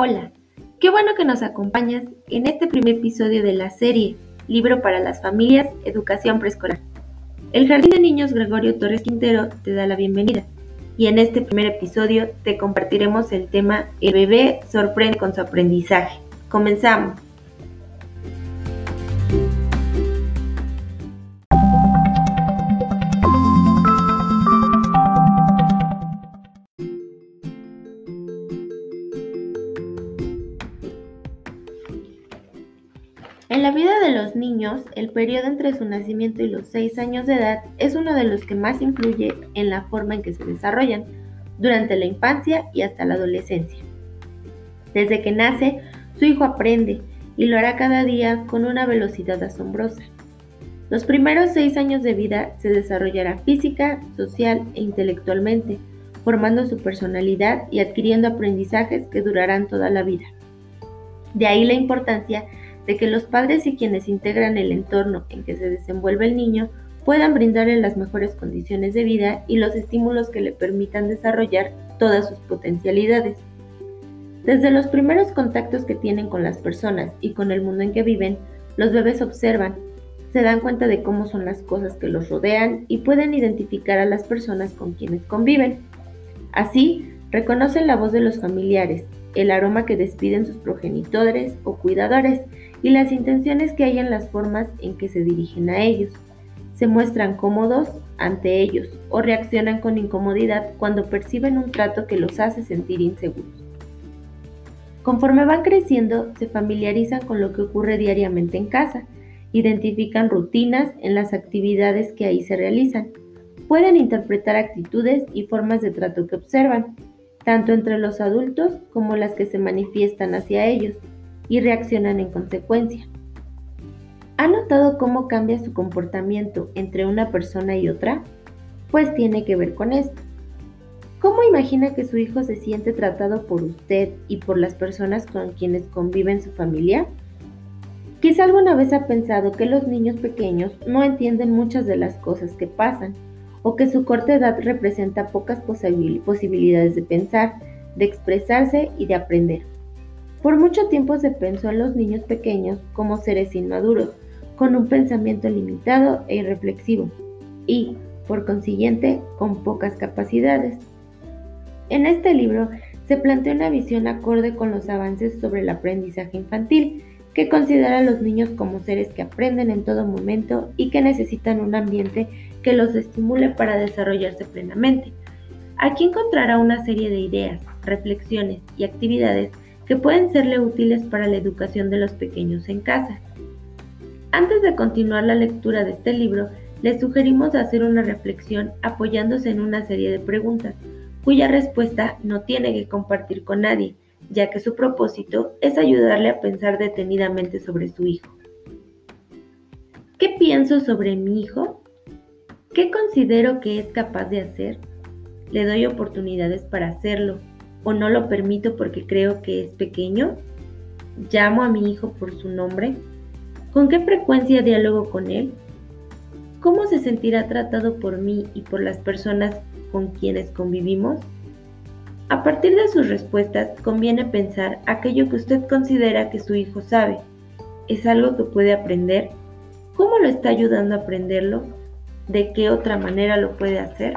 Hola, qué bueno que nos acompañas en este primer episodio de la serie Libro para las Familias, Educación Preescolar. El Jardín de Niños Gregorio Torres Quintero te da la bienvenida y en este primer episodio te compartiremos el tema El bebé sorprende con su aprendizaje. Comenzamos. En la vida de los niños, el periodo entre su nacimiento y los 6 años de edad es uno de los que más influye en la forma en que se desarrollan durante la infancia y hasta la adolescencia. Desde que nace, su hijo aprende y lo hará cada día con una velocidad asombrosa. Los primeros seis años de vida se desarrollará física, social e intelectualmente, formando su personalidad y adquiriendo aprendizajes que durarán toda la vida. De ahí la importancia de que los padres y quienes integran el entorno en que se desenvuelve el niño puedan brindarle las mejores condiciones de vida y los estímulos que le permitan desarrollar todas sus potencialidades. Desde los primeros contactos que tienen con las personas y con el mundo en que viven, los bebés observan, se dan cuenta de cómo son las cosas que los rodean y pueden identificar a las personas con quienes conviven. Así, reconocen la voz de los familiares, el aroma que despiden sus progenitores o cuidadores y las intenciones que hay en las formas en que se dirigen a ellos. Se muestran cómodos ante ellos o reaccionan con incomodidad cuando perciben un trato que los hace sentir inseguros. Conforme van creciendo, se familiarizan con lo que ocurre diariamente en casa, identifican rutinas en las actividades que ahí se realizan, pueden interpretar actitudes y formas de trato que observan, tanto entre los adultos como las que se manifiestan hacia ellos, y reaccionan en consecuencia. ¿Ha notado cómo cambia su comportamiento entre una persona y otra? Pues tiene que ver con esto. ¿Cómo imagina que su hijo se siente tratado por usted y por las personas con quienes convive en su familia? Quizá alguna vez ha pensado que los niños pequeños no entienden muchas de las cosas que pasan, o que su corta edad representa pocas posibilidades de pensar, de expresarse y de aprender. Por mucho tiempo se pensó en los niños pequeños como seres inmaduros, con un pensamiento limitado e irreflexivo, y, por consiguiente, con pocas capacidades. En este libro se plantea una visión acorde con los avances sobre el aprendizaje infantil, que considera a los niños como seres que aprenden en todo momento y que necesitan un ambiente que los estimule para desarrollarse plenamente. Aquí encontrará una serie de ideas, reflexiones y actividades que pueden serle útiles para la educación de los pequeños en casa. Antes de continuar la lectura de este libro, les sugerimos hacer una reflexión apoyándose en una serie de preguntas, cuya respuesta no tiene que compartir con nadie, ya que su propósito es ayudarle a pensar detenidamente sobre su hijo. ¿Qué pienso sobre mi hijo? ¿Qué considero que es capaz de hacer? ¿Le doy oportunidades para hacerlo o no lo permito porque creo que es pequeño? ¿Llamo a mi hijo por su nombre? ¿Con qué frecuencia dialogo con él? ¿Cómo se sentirá tratado por mí y por las personas con quienes convivimos? A partir de sus respuestas, conviene pensar aquello que usted considera que su hijo sabe. ¿Es algo que puede aprender? ¿Cómo lo está ayudando a aprenderlo? ¿De qué otra manera lo puede hacer?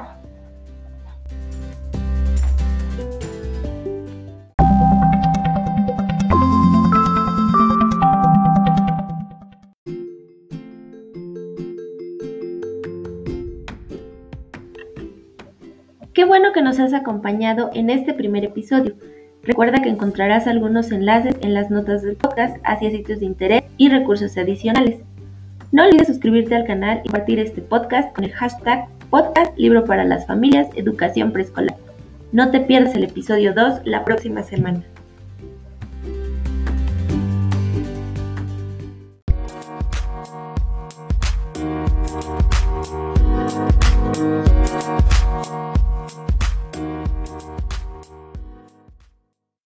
Qué bueno que nos has acompañado en este primer episodio. Recuerda que encontrarás algunos enlaces en las notas del podcast hacia sitios de interés y recursos adicionales. No olvides suscribirte al canal y compartir este podcast con el hashtag podcast libro para las familias educación preescolar. No te pierdas el episodio 2 la próxima semana.